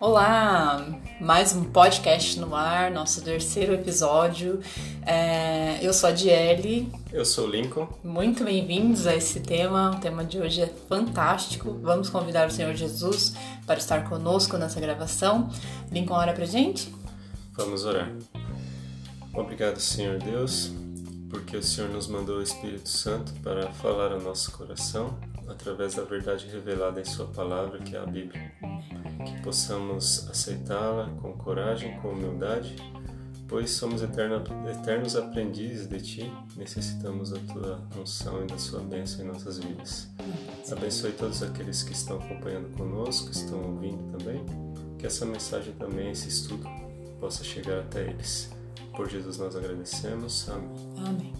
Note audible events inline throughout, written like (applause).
Olá, mais um podcast no ar, nosso terceiro episódio. É, eu sou a Diele. Eu sou o Lincoln. Muito bem-vindos a esse tema. O tema de hoje é fantástico. Vamos convidar o Senhor Jesus para estar conosco nessa gravação. Lincoln, ora pra gente? Vamos orar. Obrigado, Senhor Deus, porque o Senhor nos mandou o Espírito Santo para falar ao nosso coração através da verdade revelada em Sua palavra, que é a Bíblia. Que possamos aceitá-la com coragem, com humildade, pois somos eternos aprendizes de Ti, necessitamos da Tua unção e da Sua bênção em nossas vidas. Abençoe todos aqueles que estão acompanhando conosco, que estão ouvindo também, que essa mensagem também, esse estudo, possa chegar até eles. Por Jesus nós agradecemos. Amém. Amém.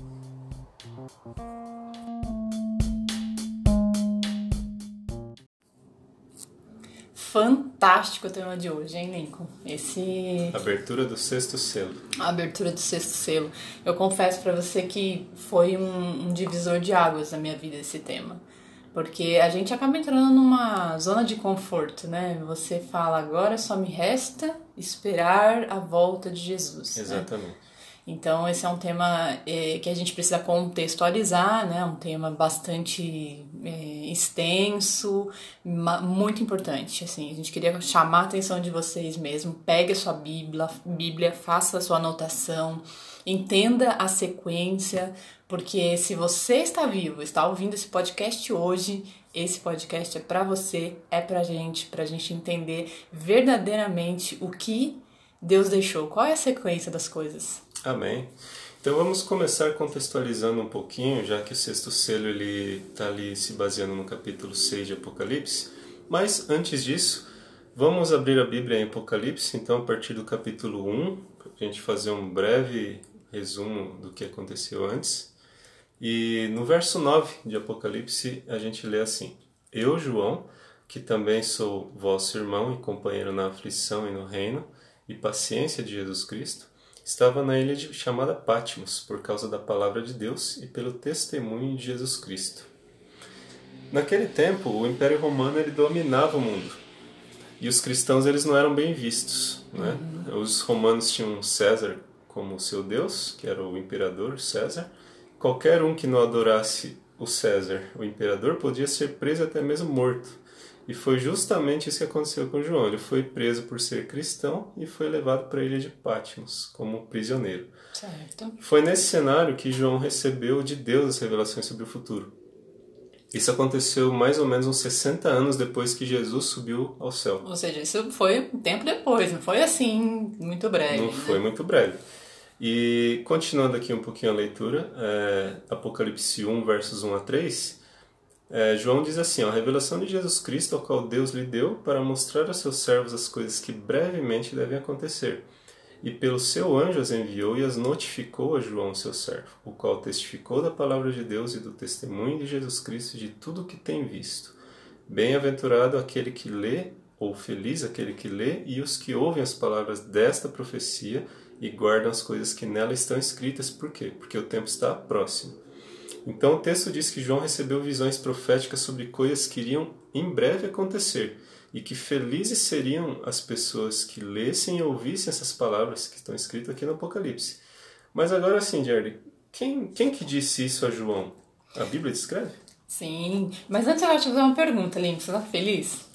Fantástico o tema de hoje, hein, Lincoln? Esse. Abertura do sexto selo. A abertura do sexto selo. Eu confesso para você que foi um, um divisor de águas na minha vida esse tema. Porque a gente acaba entrando numa zona de conforto, né? Você fala, agora só me resta esperar a volta de Jesus. né? Exatamente. Então, esse é um tema eh, que a gente precisa contextualizar, né? Um tema bastante eh, extenso, muito importante. Assim, a gente queria chamar a atenção de vocês mesmo. Pegue a sua Bíblia, Bíblia, faça a sua anotação, entenda a sequência, porque se você está vivo, está ouvindo esse podcast hoje, esse podcast é para você, é pra gente, pra gente entender verdadeiramente o que Deus deixou. Qual é a sequência das coisas? Amém. Então vamos começar contextualizando um pouquinho, já que o sexto selo ele está ali se baseando no capítulo 6 de Apocalipse. Mas antes disso, vamos abrir a Bíblia em Apocalipse, então a partir do capítulo 1, para a gente fazer um breve resumo do que aconteceu antes. E no verso 9 de Apocalipse a gente lê assim: Eu, João, que também sou vosso irmão e companheiro na aflição e no reino e paciência de Jesus Cristo, estava na ilha de- chamada Patmos por causa da palavra de Deus e pelo testemunho de Jesus Cristo. Naquele tempo, o Império Romano ele dominava o mundo e os cristãos eles não eram bem vistos. Né? Os romanos tinham César como seu deus, que era o imperador César. Qualquer um que não adorasse o César, o imperador, podia ser preso e até mesmo morto. E foi justamente isso que aconteceu com João. Ele foi preso por ser cristão e foi levado para a ilha de Patmos como prisioneiro. Certo. Foi nesse cenário que João recebeu de Deus as revelações sobre o futuro. Isso aconteceu mais ou menos uns 60 anos depois que Jesus subiu ao céu. Ou seja, isso foi um tempo depois, não foi assim, muito breve. Não né? foi muito breve. E continuando aqui um pouquinho a leitura, é, Apocalipse 1, versos 1 a 3, é, João diz assim: ó, a revelação de Jesus Cristo, ao qual Deus lhe deu, para mostrar aos seus servos as coisas que brevemente devem acontecer. E pelo seu anjo as enviou e as notificou a João, seu servo, o qual testificou da palavra de Deus e do testemunho de Jesus Cristo de tudo o que tem visto. Bem-aventurado aquele que lê, ou feliz aquele que lê, e os que ouvem as palavras desta profecia e guardam as coisas que nela estão escritas. Por quê? Porque o tempo está próximo. Então o texto diz que João recebeu visões proféticas sobre coisas que iriam em breve acontecer e que felizes seriam as pessoas que lessem e ouvissem essas palavras que estão escritas aqui no Apocalipse. Mas agora sim, Jerry, quem, quem que disse isso a João? A Bíblia descreve? Sim, mas antes eu quero te fazer uma pergunta, Link. Você tá feliz?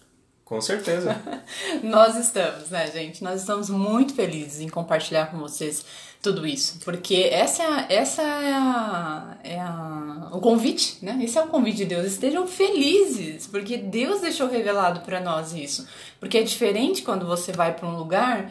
Com certeza. (laughs) Nós estamos, né, gente? Nós estamos muito felizes em compartilhar com vocês tudo isso, porque essa é, essa é, a, é a, o convite, né? Esse é o convite de Deus. Estejam felizes, porque Deus deixou revelado para nós isso. Porque é diferente quando você vai para um lugar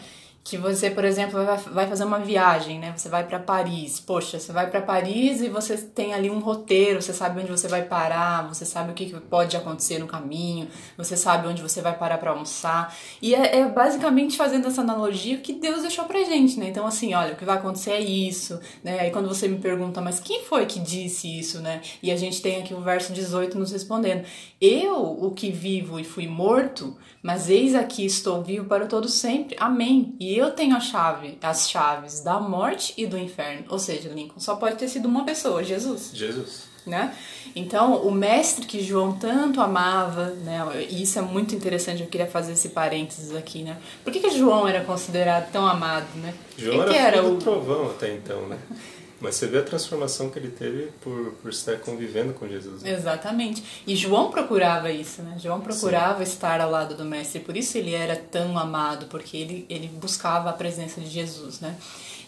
que você, por exemplo, vai, fazer uma viagem, né? Você vai para Paris. Poxa, você vai para Paris e você tem ali um roteiro, você sabe onde você vai parar, você sabe o que que pode acontecer no caminho, você sabe onde você vai parar para almoçar. E é, é basicamente fazendo essa analogia que Deus deixou pra gente, né? Então, assim, olha, o que vai acontecer é isso, né? Aí quando você me pergunta, mas quem foi que disse isso, né? E a gente tem aqui o verso 18 nos respondendo: Eu, o que vivo e fui morto, mas eis aqui estou vivo para todo sempre. Amém. E eu tenho a chave, as chaves da morte e do inferno. Ou seja, Lincoln só pode ter sido uma pessoa, Jesus. Jesus. Né? Então, o mestre que João tanto amava, né? E isso é muito interessante, eu queria fazer esse parênteses aqui, né? Por que, que João era considerado tão amado, né? João Quem era, que era o do trovão até então, né? (laughs) Mas você vê a transformação que ele teve por, por estar convivendo com Jesus. né? Exatamente. E João procurava isso, né? João procurava estar ao lado do mestre, por isso ele era tão amado, porque ele, ele buscava a presença de Jesus, né?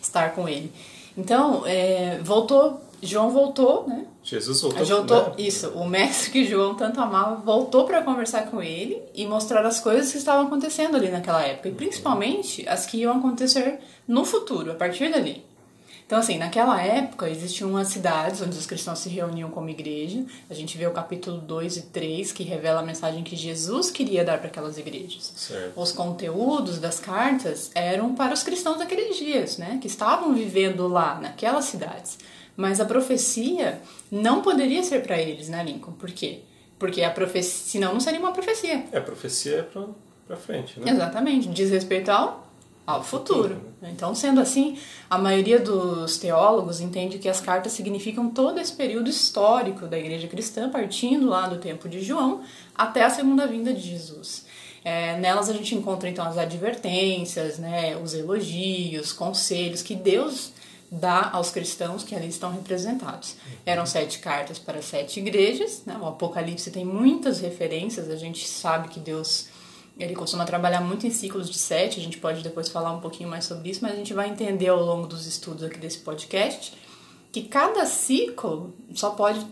Estar com ele. Então, é, voltou, João voltou, né? Jesus voltou. Voltou, isso, o mestre que João tanto amava voltou para conversar com ele e mostrar as coisas que estavam acontecendo ali naquela época, e principalmente as que iam acontecer no futuro, a partir dali. Então, assim, naquela época existiam umas cidades onde os cristãos se reuniam como igreja. A gente vê o capítulo 2 e 3 que revela a mensagem que Jesus queria dar para aquelas igrejas. Certo. Os conteúdos das cartas eram para os cristãos daqueles dias, né? Que estavam vivendo lá, naquelas cidades. Mas a profecia não poderia ser para eles, né, Lincoln? Por quê? Porque a profecia, senão não seria uma profecia. É, a profecia é pra frente, né? Exatamente, diz respeito ao, ao futuro. Então, sendo assim, a maioria dos teólogos entende que as cartas significam todo esse período histórico da igreja cristã, partindo lá do tempo de João até a segunda vinda de Jesus. É, nelas a gente encontra então as advertências, né, os elogios, conselhos que Deus dá aos cristãos que ali estão representados. Eram sete cartas para sete igrejas, né? o Apocalipse tem muitas referências, a gente sabe que Deus ele costuma trabalhar muito em ciclos de sete, a gente pode depois falar um pouquinho mais sobre isso, mas a gente vai entender ao longo dos estudos aqui desse podcast que cada ciclo só pode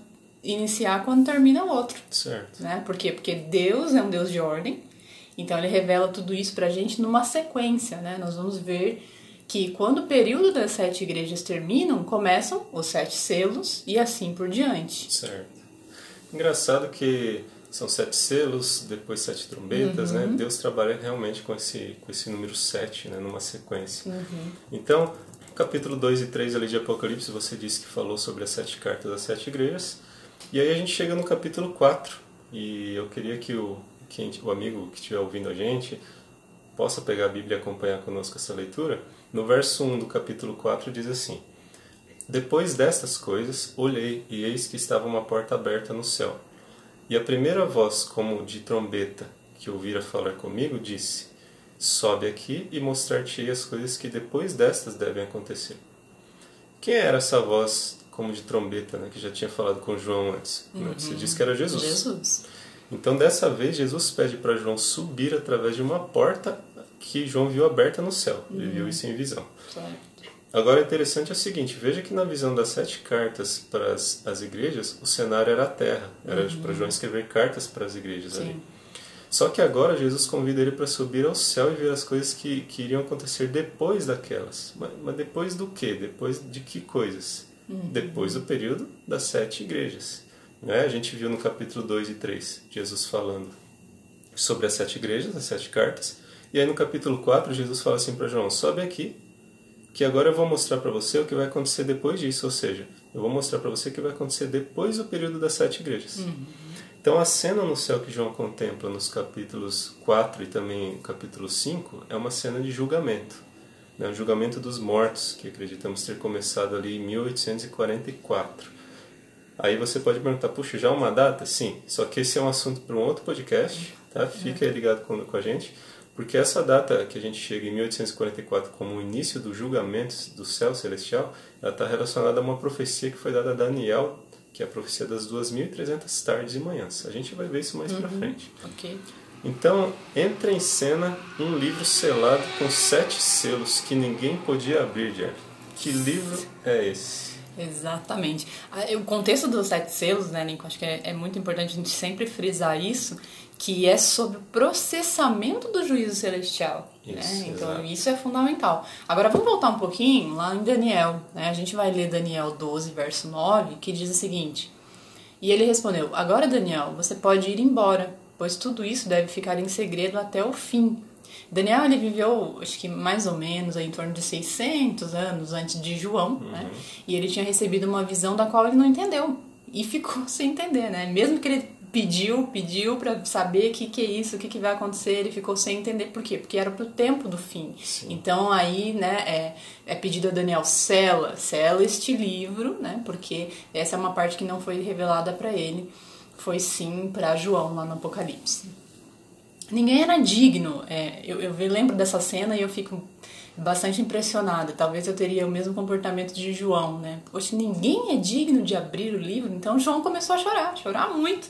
iniciar quando termina o outro. Certo. Né? Por quê? Porque Deus é um Deus de ordem, então ele revela tudo isso pra gente numa sequência, né? Nós vamos ver que quando o período das sete igrejas terminam, começam os sete selos e assim por diante. Certo. Engraçado que são sete selos, depois sete trombetas, Uhum. né? Deus trabalha realmente com esse, com esse número sete, né? Numa sequência. Uhum. Então, capítulo 2 e 3 ali de Apocalipse, você disse que falou sobre as sete cartas das sete igrejas. E aí a gente chega no capítulo 4. E eu queria que o, quem, o amigo que estiver ouvindo a gente possa pegar a Bíblia e acompanhar conosco essa leitura. No verso 1 do capítulo 4 diz assim: Depois destas coisas, olhei e eis que estava uma porta aberta no céu. E a primeira voz, como de trombeta, que ouvira falar comigo, disse: Sobe aqui e mostrar-te-ei as coisas que depois destas devem acontecer. Quem era essa voz como de trombeta, né, que já tinha falado com João antes? né? Você disse que era Jesus. Jesus. Então, dessa vez, Jesus pede para João subir através de uma porta que João viu aberta no céu. Ele viu isso em visão. Certo. Agora, interessante é o seguinte: veja que na visão das sete cartas para as, as igrejas, o cenário era a terra. Era para João escrever cartas para as igrejas ali. Sim. Só que agora Jesus convida ele para subir ao céu e ver as coisas que, que iriam acontecer depois daquelas. Mas, mas depois do quê? Depois de que coisas? Depois do período das sete igrejas. Né? A gente viu no capítulo 2 e 3 Jesus falando sobre as sete igrejas, as sete cartas. E aí no capítulo 4 Jesus fala assim para João: sobe aqui, que agora eu vou mostrar para você o que vai acontecer depois disso. Ou seja, eu vou mostrar para você o que vai acontecer depois do período das sete igrejas. Então a cena no céu que João contempla nos capítulos 4 e também capítulo 5 é uma cena de julgamento. Né? O julgamento dos mortos, que acreditamos ter começado ali em 1844. Aí você pode perguntar, puxa, já é uma data? Sim, só que esse é um assunto para um outro podcast, tá? Fica aí ligado com, com a gente, porque essa data que a gente chega em 1844 como o início do julgamento do céu celestial, ela está relacionada a uma profecia que foi dada a Daniel, que é a profecia das 2.300 tardes e manhãs. A gente vai ver isso mais para frente. Então, entra em cena um livro selado com sete selos que ninguém podia abrir, Jeff. Que livro é esse? Exatamente. Ah, O contexto dos sete selos, né, Lincoln? Acho que é, é muito importante a gente sempre frisar isso, que é sobre o processamento do juízo celestial. Isso, né? Então, exato. isso é fundamental. Agora, vamos voltar um pouquinho lá em Daniel. Né? A gente vai ler Daniel 12, verso 9, que diz o seguinte: E ele respondeu: Agora, Daniel, você pode ir embora, pois tudo isso deve ficar em segredo até o fim. Daniel ele viveu, acho que mais ou menos, aí, em torno de 600 anos antes de João, né? E ele tinha recebido uma visão da qual ele não entendeu e ficou (laughs) sem entender, né? Mesmo que ele pediu, pediu para saber o que, que é isso, o que, que vai acontecer, ele ficou sem entender por quê, porque era pro tempo do fim. Sim. Então aí, né, é, é pedido a Daniel, sela, sela este livro, né, porque essa é uma parte que não foi revelada para ele, foi sim para João lá no Apocalipse. Ninguém era digno, é, eu, eu lembro dessa cena e eu fico bastante impressionada. Talvez eu teria o mesmo comportamento de João, né? Poxa, ninguém é digno de abrir o livro, então João começou a chorar, chorar muito.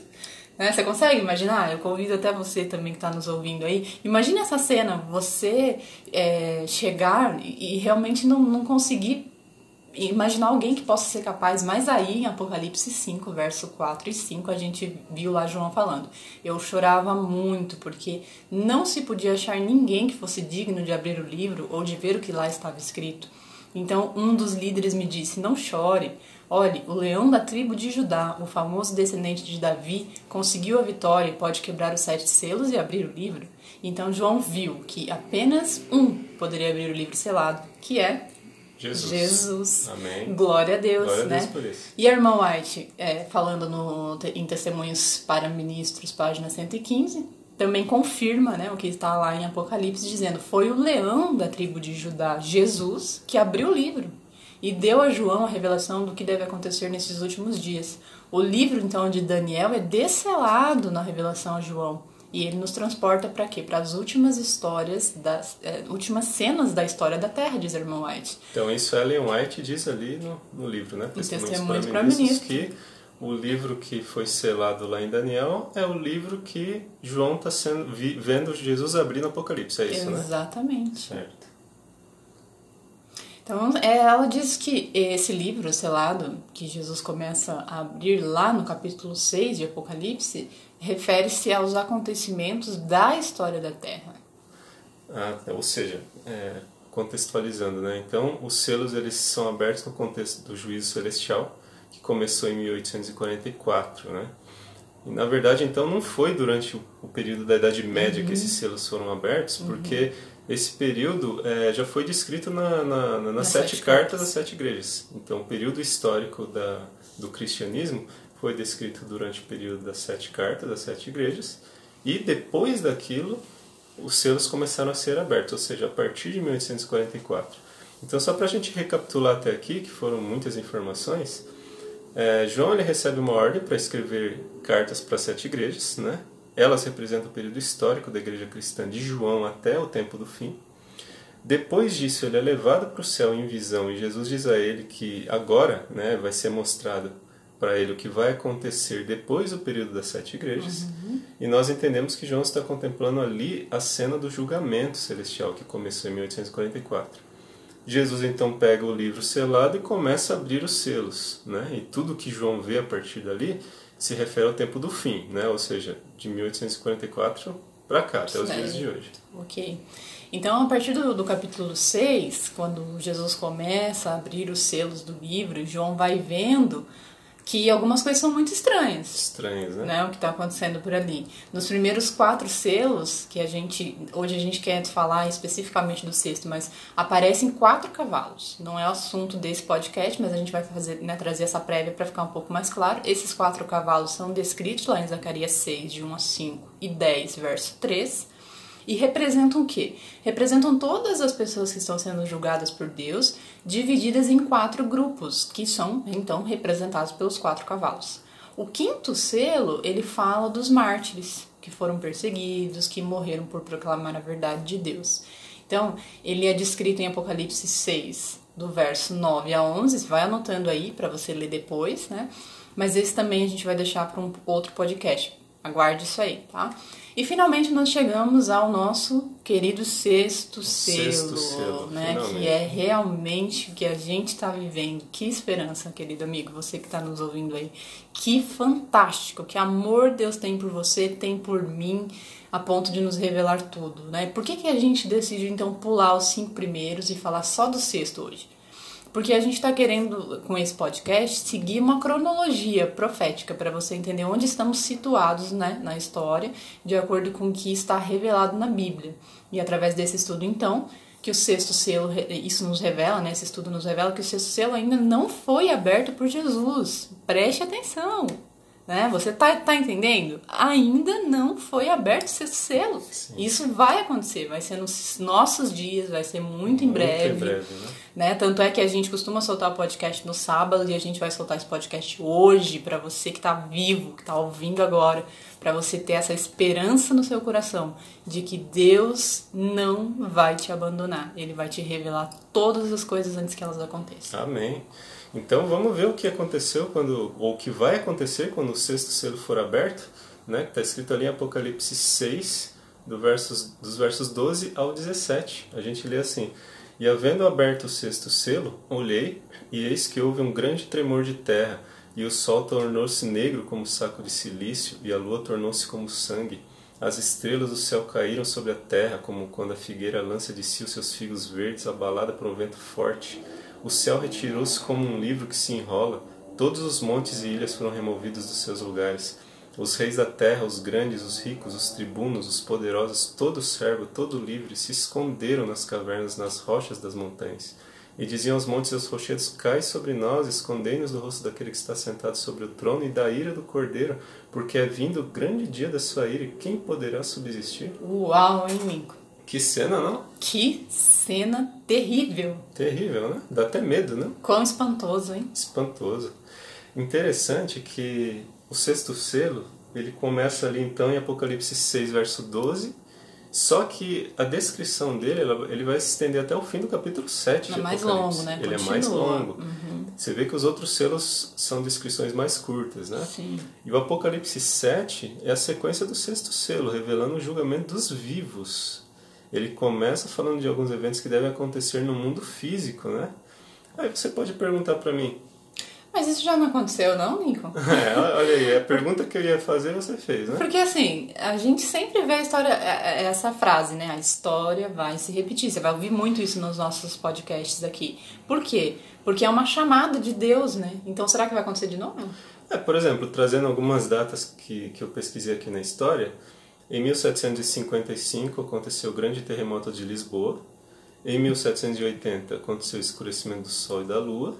Né? Você consegue imaginar? Eu convido até você também que está nos ouvindo aí. Imagine essa cena, você é, chegar e, e realmente não, não conseguir imaginar alguém que possa ser capaz, mas aí em Apocalipse 5, verso 4 e 5, a gente viu lá João falando. Eu chorava muito porque não se podia achar ninguém que fosse digno de abrir o livro ou de ver o que lá estava escrito. Então um dos líderes me disse: Não chore. Olhe, o leão da tribo de Judá, o famoso descendente de Davi, conseguiu a vitória e pode quebrar os sete selos e abrir o livro. Então João viu que apenas um poderia abrir o livro selado, que é Jesus. Jesus. Amém. Glória a Deus, Glória né? A Deus por isso. E a irmã White, é, falando no, em Testemunhos para Ministros, página 115, também confirma né, o que está lá em Apocalipse, dizendo: Foi o leão da tribo de Judá, Jesus, que abriu o livro e deu a João a revelação do que deve acontecer nesses últimos dias. O livro, então, de Daniel é descelado na revelação a João. E ele nos transporta para quê? Para as últimas histórias, das é, últimas cenas da história da Terra, diz a irmã White. Então, isso Ellen White diz ali no, no livro, né? Testemunhos para Ministros, que o livro que foi selado lá em Daniel é o livro que João está vendo Jesus abrir no Apocalipse, é isso, Exatamente. né? Exatamente. Certo. Então, é, ela diz que esse livro selado, que Jesus começa a abrir lá no capítulo 6 de Apocalipse, refere-se aos acontecimentos da história da Terra. Ah, ou seja, é, contextualizando, né? Então, os selos eles são abertos no contexto do juízo celestial, que começou em 1844, né? E, na verdade, então, não foi durante o, período da Idade Média uhum. que esses selos foram abertos, uhum. Esse período é, já foi descrito na, na, na, nas sete, sete cartas, cartas das sete igrejas. Então, o período histórico da, do cristianismo foi descrito durante o período das sete cartas, das sete igrejas, e depois daquilo, os selos começaram a ser abertos, ou seja, a partir de 1844. Então, só para a gente recapitular até aqui, que foram muitas informações, é, João ele recebe uma ordem para escrever cartas para sete igrejas, né? Elas representam o período histórico da igreja cristã de João até o tempo do fim. Depois disso, ele é levado para o céu em visão e Jesus diz a ele que agora né, vai ser mostrado para ele o que vai acontecer depois do período das sete igrejas. Uhum. E nós entendemos que João está contemplando ali a cena do julgamento celestial que começou em 1844. Jesus então pega o livro selado e começa a abrir os selos, né? E tudo que João vê a partir dali se refere ao tempo do fim, né? ou seja, de 1844 para cá, até os dias de hoje. Ok. Então, a partir do, do, capítulo 6, quando Jesus começa a abrir os selos do livro, João vai vendo que algumas coisas são muito estranhas. Estranhas, né? né? O que está acontecendo por ali. Nos primeiros quatro selos, que a gente. Hoje a gente quer falar especificamente do sexto, mas aparecem quatro cavalos. Não é o assunto desse podcast, mas a gente vai fazer, né, trazer essa prévia para ficar um pouco mais claro. Esses quatro cavalos são descritos lá em Zacarias 6, de 1 a 5 e 10, verso 3 e representam o quê? Representam todas as pessoas que estão sendo julgadas por Deus, divididas em quatro grupos, que são então representados pelos quatro cavalos. O quinto selo, ele fala dos mártires, que foram perseguidos, que morreram por proclamar a verdade de Deus. Então, ele é descrito em Apocalipse 6, do verso 9 a 11, vai anotando aí para você ler depois, né? Mas esse também a gente vai deixar para um outro podcast. Aguarde isso aí, tá? E finalmente nós chegamos ao nosso querido sexto, sexto selo, selo né? Que é realmente o que a gente está vivendo. Que esperança, querido amigo, você que está nos ouvindo aí. Que fantástico, que amor Deus tem por você, tem por mim, a ponto de nos revelar tudo, né? Por que, que a gente decidiu então pular os cinco primeiros e falar só do sexto hoje? Porque a gente está querendo, com esse podcast, seguir uma cronologia profética para você entender onde estamos situados né, na história, de acordo com o que está revelado na Bíblia. E através desse estudo, então, que o sexto selo, isso nos revela, né, esse estudo nos revela que o sexto selo ainda não foi aberto por Jesus. Preste atenção! Né? Você tá, tá entendendo? Ainda não foi aberto sexto selo. Sim. Isso vai acontecer, vai ser nos nossos dias, vai ser muito em breve. Muito em breve, né? né? Tanto é que a gente costuma soltar o podcast no sábado e a gente vai soltar esse podcast hoje para você que tá vivo, que tá ouvindo agora, para você ter essa esperança no seu coração de que Deus não vai te abandonar. Ele vai te revelar todas as coisas antes que elas aconteçam. Amém. Então vamos ver o que aconteceu quando, ou o que vai acontecer quando o sexto selo for aberto, né? Está escrito ali em Apocalipse 6, do versos, dos versos 12 ao 17. A gente lê assim: E havendo aberto o sexto selo, olhei, e eis que houve um grande tremor de terra, e o sol tornou-se negro como saco de silício, e a lua tornou-se como sangue. As estrelas do céu caíram sobre a terra, como quando a figueira lança de si os seus figos verdes, abalada por um vento forte. O céu retirou-se como um livro que se enrola, todos os montes e ilhas foram removidos dos seus lugares. Os reis da terra, os grandes, os ricos, os tribunos, os poderosos, todo servo, todo livre, se esconderam nas cavernas, nas rochas das montanhas. E diziam aos montes e aos rochedos: Cai sobre nós, escondei-nos do rosto daquele que está sentado sobre o trono e da ira do cordeiro, porque é vindo o grande dia da sua ira, e quem poderá subsistir? Uau, hein, Nico? Que cena, não? Que cena terrível. Terrível, né? Dá até medo, né? Quão espantoso, hein? Espantoso. Interessante que o sexto selo, ele começa ali então em Apocalipse 6, verso 12, só que a descrição dele, ele vai se estender até o fim do capítulo 7 é mais longo, né? Ele Continua. é mais longo. Uhum. Você vê que os outros selos são descrições mais curtas, né? Sim. E o Apocalipse 7 é a sequência do sexto selo, revelando o julgamento dos vivos ele começa falando de alguns eventos que devem acontecer no mundo físico, né? Aí você pode perguntar para mim. Mas isso já não aconteceu, não, Lincoln? (laughs) É, olha aí, a pergunta que eu ia fazer você fez, né? Porque assim, a gente sempre vê a história, é, é, essa frase, né? A história vai se repetir. Você vai ouvir muito isso nos nossos podcasts aqui. Por quê? Porque é uma chamada de Deus, né? Então será que vai acontecer de novo? É, por exemplo, trazendo algumas datas que, que eu pesquisei aqui na história. Em 1755 aconteceu o grande terremoto de Lisboa. Em 1780 aconteceu o escurecimento do Sol e da Lua.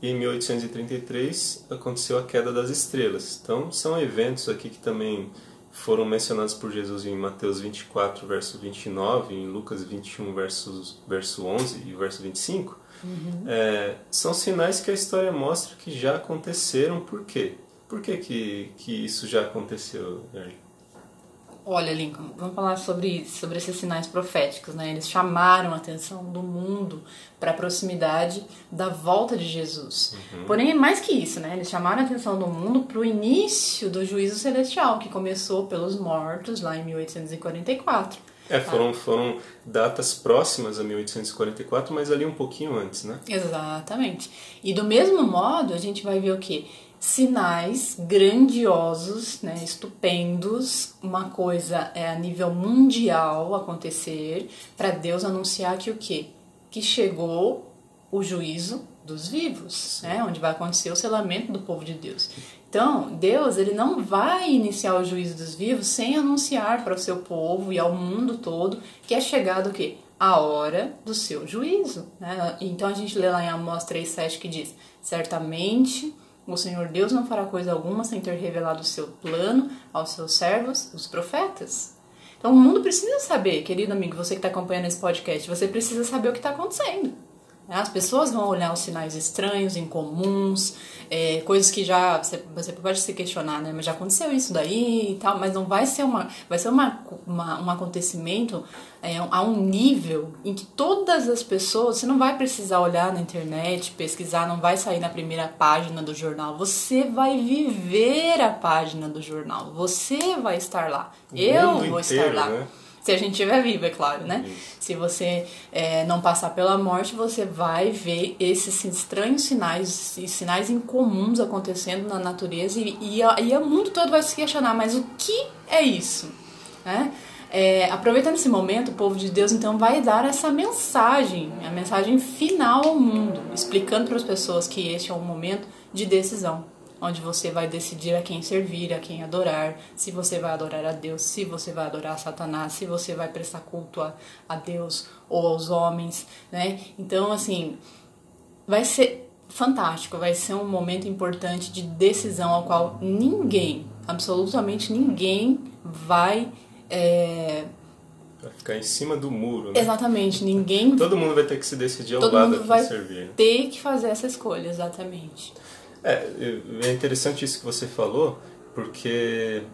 E em 1833 aconteceu a queda das estrelas. Então são eventos aqui que também foram mencionados por Jesus em Mateus 24, verso 29, em Lucas 21, versos, verso 11 e verso 25. Uhum. É, são sinais que a história mostra que já aconteceram. Por quê? Por que, que, que isso já aconteceu, Erly? Olha, Lincoln, vamos falar sobre, sobre esses sinais proféticos, né? Eles chamaram a atenção do mundo para a proximidade da volta de Jesus. Uhum. Porém, é mais que isso, né? Eles chamaram a atenção do mundo para o início do juízo celestial, que começou pelos mortos lá em 1844. É, foram, foram datas próximas a 1844, mas ali um pouquinho antes, né? Exatamente. E do mesmo modo, a gente vai ver o quê? Sinais grandiosos, né, estupendos, uma coisa é a nível mundial acontecer para Deus anunciar que o quê? Que chegou o juízo dos vivos, né, onde vai acontecer o selamento do povo de Deus. Então, Deus ele não vai iniciar o juízo dos vivos sem anunciar para o seu povo e ao mundo todo que é chegado o quê? A hora do seu juízo. Né? Então a gente lê lá em Amós 3,7 que diz: Certamente o Senhor Deus não fará coisa alguma sem ter revelado o seu plano aos seus servos, os profetas. Então o mundo precisa saber, querido amigo, você que está acompanhando esse podcast, você precisa saber o que está acontecendo. As pessoas vão olhar os sinais estranhos, incomuns, é, coisas que já você, você, pode se questionar, né? Mas já aconteceu isso daí e tal, mas não vai ser uma vai ser uma, uma um acontecimento é, a um nível em que todas as pessoas você não vai precisar olhar na internet, pesquisar, não vai sair na primeira página do jornal. Você vai viver a página do jornal. Você vai estar lá. O Eu vou inteiro, estar lá. Né? Se a gente estiver vivo, é claro, né? Isso. Se você é, não passar pela morte, você vai ver esses estranhos sinais e sinais incomuns acontecendo na natureza e, e, e o mundo todo vai se questionar, mas o que é isso? Né? É, aproveitando esse momento, o povo de Deus então vai dar essa mensagem, a mensagem final ao mundo, explicando para as pessoas que este é um momento de decisão onde você vai decidir a quem servir, a quem adorar, se você vai adorar a Deus, se você vai adorar a Satanás, se você vai prestar culto a, a Deus ou aos homens, né? Então, assim, vai ser fantástico, vai ser um momento importante de decisão ao qual ninguém, absolutamente ninguém, vai. É... Vai ficar em cima do muro, né? Exatamente, ninguém. Todo mundo vai ter que se decidir ao Todo lado mundo vai servir. ter que fazer essa escolha, exatamente. É, é interessante isso que você falou, porque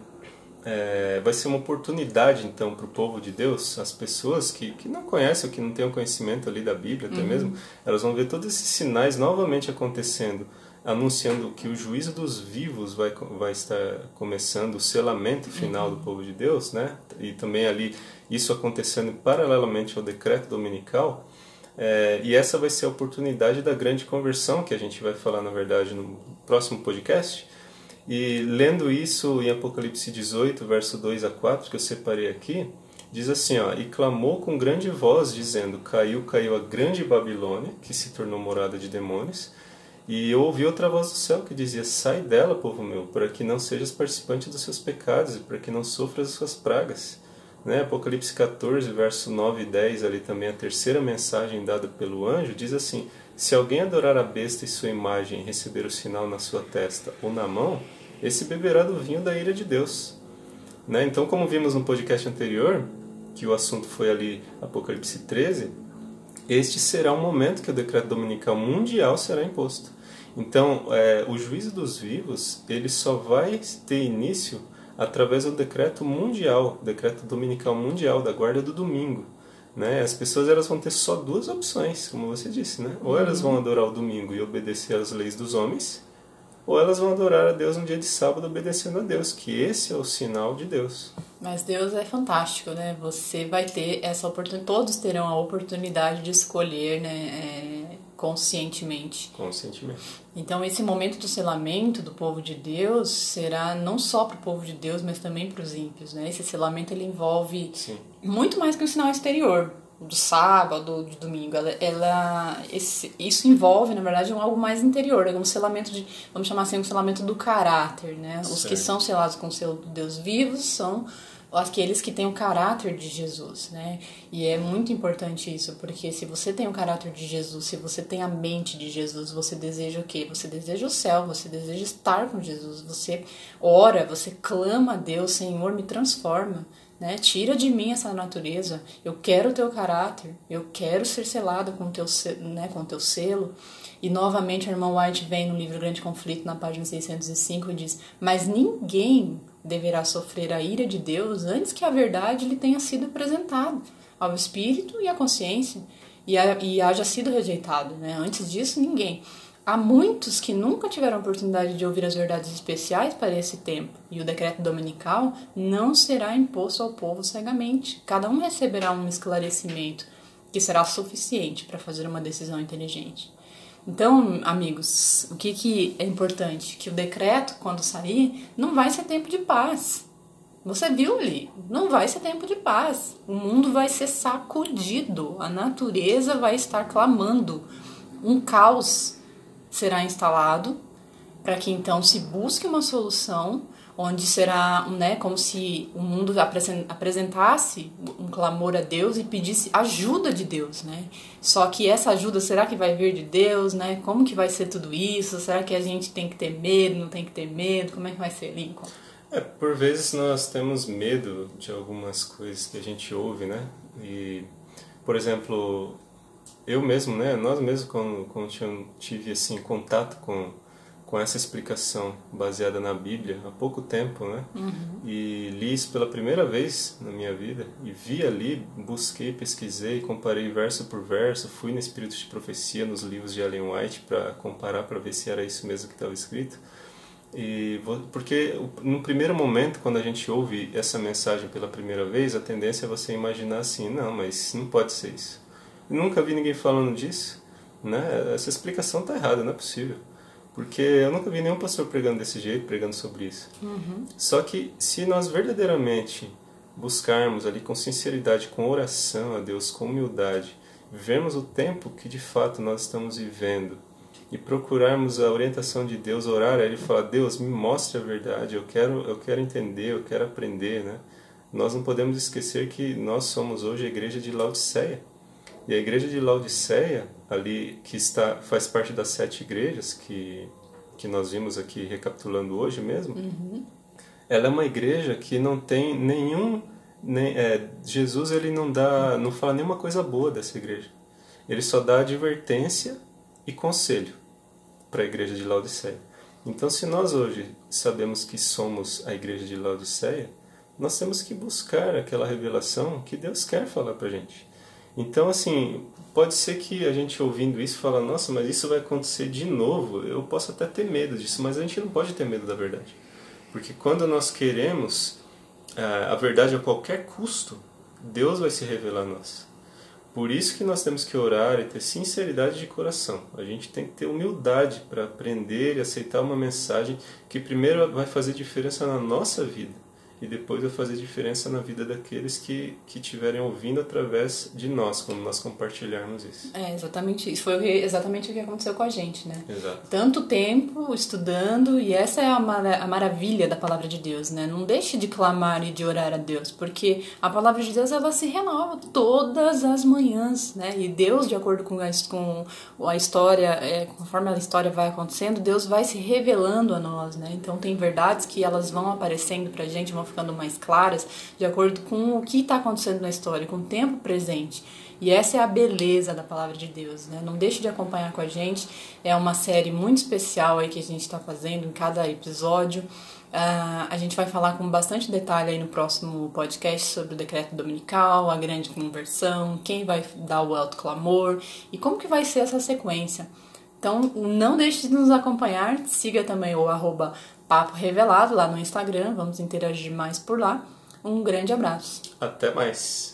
é, vai ser uma oportunidade então para o povo de Deus, as pessoas que, que não conhecem, ou que não têm o conhecimento ali da Bíblia até uhum. mesmo, elas vão ver todos esses sinais novamente acontecendo, anunciando que o juízo dos vivos vai, vai estar começando, o selamento final uhum. do povo de Deus, né? E também ali isso acontecendo paralelamente ao decreto dominical. É, e essa vai ser a oportunidade da grande conversão que a gente vai falar, na verdade, no próximo podcast. E lendo isso em Apocalipse 18, verso 2 a 4, que eu separei aqui, diz assim, ó, e clamou com grande voz, dizendo, caiu, caiu a grande Babilônia, que se tornou morada de demônios, e eu ouvi outra voz do céu que dizia, sai dela, povo meu, para que não sejas participante dos seus pecados, e para que não sofras as suas pragas. Né? Apocalipse 14, verso 9 e 10, ali também a terceira mensagem dada pelo anjo, diz assim, se alguém adorar a besta e sua imagem e receber o sinal na sua testa ou na mão, esse beberá do vinho da ira de Deus. Né? Então, como vimos no podcast anterior, que o assunto foi ali Apocalipse 13, este será o momento que o decreto dominical mundial será imposto. Então, é, o juízo dos vivos ele só vai ter início através do decreto mundial, decreto dominical mundial da guarda do domingo. Né? As pessoas elas vão ter só duas opções, como você disse, né? Ou elas vão adorar o domingo e obedecer às leis dos homens, ou elas vão adorar a Deus no dia de sábado obedecendo a Deus, que esse é o sinal de Deus. Mas Deus é fantástico, né? Você vai ter essa oportunidade, todos terão a oportunidade de escolher, né? É, conscientemente. Conscientemente. Então esse momento do selamento do povo de Deus será não só para o povo de Deus, mas também para os ímpios, né? Esse selamento ele envolve Sim. muito mais que um sinal exterior do sábado, de domingo, ela, ela esse, isso envolve, na verdade, um algo mais interior, é um selamento de, vamos chamar assim, um selamento do caráter, né? Os que são selados com o selo do Deus vivo são aqueles que têm o caráter de Jesus, né? E é muito importante isso, porque se você tem o caráter de Jesus, se você tem a mente de Jesus, você deseja o quê? Você deseja o céu, você deseja estar com Jesus, você ora, você clama a Deus, Senhor, me transforma. Né? Tira de mim essa natureza. Eu quero o teu caráter. Eu quero ser selado com teu, né, com teu selo. E novamente, a irmã White vem no livro Grande Conflito, na página 605, e diz: Mas ninguém deverá sofrer a ira de Deus antes que a verdade lhe tenha sido apresentada ao espírito e à consciência e, a, e haja sido rejeitado. Né? Antes disso, ninguém. Há muitos que nunca tiveram oportunidade de ouvir as verdades especiais para esse tempo, e o decreto dominical não será imposto ao povo cegamente. Cada um receberá um esclarecimento que será suficiente para fazer uma decisão inteligente. Então, amigos, o que, que é importante? Que o decreto, quando sair, não vai ser tempo de paz. Você viu ali, não vai ser tempo de paz. O mundo vai ser sacudido, a natureza vai estar clamando. Um caos será instalado para que então se busque uma solução onde será né, como se o mundo apresentasse um clamor a Deus e pedisse ajuda de Deus, né? Só que essa ajuda será que vai vir de Deus, né? Como que vai ser tudo isso? Será que a gente tem que ter medo, não tem que ter medo? Como é que vai ser, Lincoln? É, por vezes nós temos medo de algumas coisas que a gente ouve, né? E, por exemplo, eu mesmo, né, nós mesmos quando, quando tive assim contato com com essa explicação baseada na Bíblia há pouco tempo, né? Uhum. E li isso pela primeira vez na minha vida e vi ali, busquei, pesquisei, comparei verso por verso, fui no Espírito de Profecia nos livros de Ellen White para comparar para ver se era isso mesmo que estava escrito. E porque no primeiro momento, quando a gente ouve essa mensagem pela primeira vez, a tendência é você imaginar assim, não, mas não pode ser isso. Nunca vi ninguém falando disso, né? Essa explicação está errada, não é possível. Porque eu nunca vi nenhum pastor pregando desse jeito, pregando sobre isso. Uhum. Só que se nós verdadeiramente buscarmos ali com sinceridade, com oração a Deus, com humildade, vivermos o tempo que de fato nós estamos vivendo e procurarmos a orientação de Deus, orar a Ele e falar: Deus, me mostre a verdade, eu quero, eu quero entender, eu quero aprender, né? Nós não podemos esquecer que nós somos hoje a igreja de Laodiceia E a igreja de Laodiceia, ali que está faz parte das sete igrejas que que nós vimos aqui recapitulando hoje mesmo, Uhum. ela é uma igreja que não tem nenhum nem, é, Jesus ele não dá não fala nenhuma coisa boa dessa igreja. Ele só dá advertência e conselho para a igreja de Laodiceia. Então, se nós hoje sabemos que somos a igreja de Laodiceia, nós temos que buscar aquela revelação que Deus quer falar para gente. Então, assim, pode ser que a gente ouvindo isso fala, nossa, mas isso vai acontecer de novo. Eu posso até ter medo disso, mas a gente não pode ter medo da verdade. Porque quando nós queremos ah, a verdade a qualquer custo, Deus vai se revelar a nós. Por isso que nós temos que orar e ter sinceridade de coração. A gente tem que ter humildade para aprender e aceitar uma mensagem que primeiro vai fazer diferença na nossa vida e depois vai fazer diferença na vida daqueles que, que estiverem ouvindo através de nós, quando nós compartilharmos isso. É exatamente isso. Foi exatamente o que aconteceu com a gente, né? Exato. Tanto tempo estudando, e essa é a, mara- a maravilha da palavra de Deus, né? Não deixe de clamar e de orar a Deus, porque a palavra de Deus ela se renova todas as manhãs, né? E Deus, de acordo com a, com a história, é, conforme a história vai acontecendo, Deus vai se revelando a nós, né? Então tem verdades que elas vão aparecendo pra gente, vão ficando mais claras, de acordo com o que está acontecendo na história, com o tempo presente. E essa é a beleza da palavra de Deus, né? Não deixe de acompanhar com a gente. É uma série muito especial aí que a gente está fazendo em cada episódio. Ah, a gente vai falar com bastante detalhe aí no próximo podcast sobre o decreto dominical, a grande conversão, quem vai dar o alto clamor e como que vai ser essa sequência. Então, não deixe de nos acompanhar. Siga também o arroba Papo Revelado lá no Instagram. Vamos interagir mais por lá. Um grande abraço. Até mais.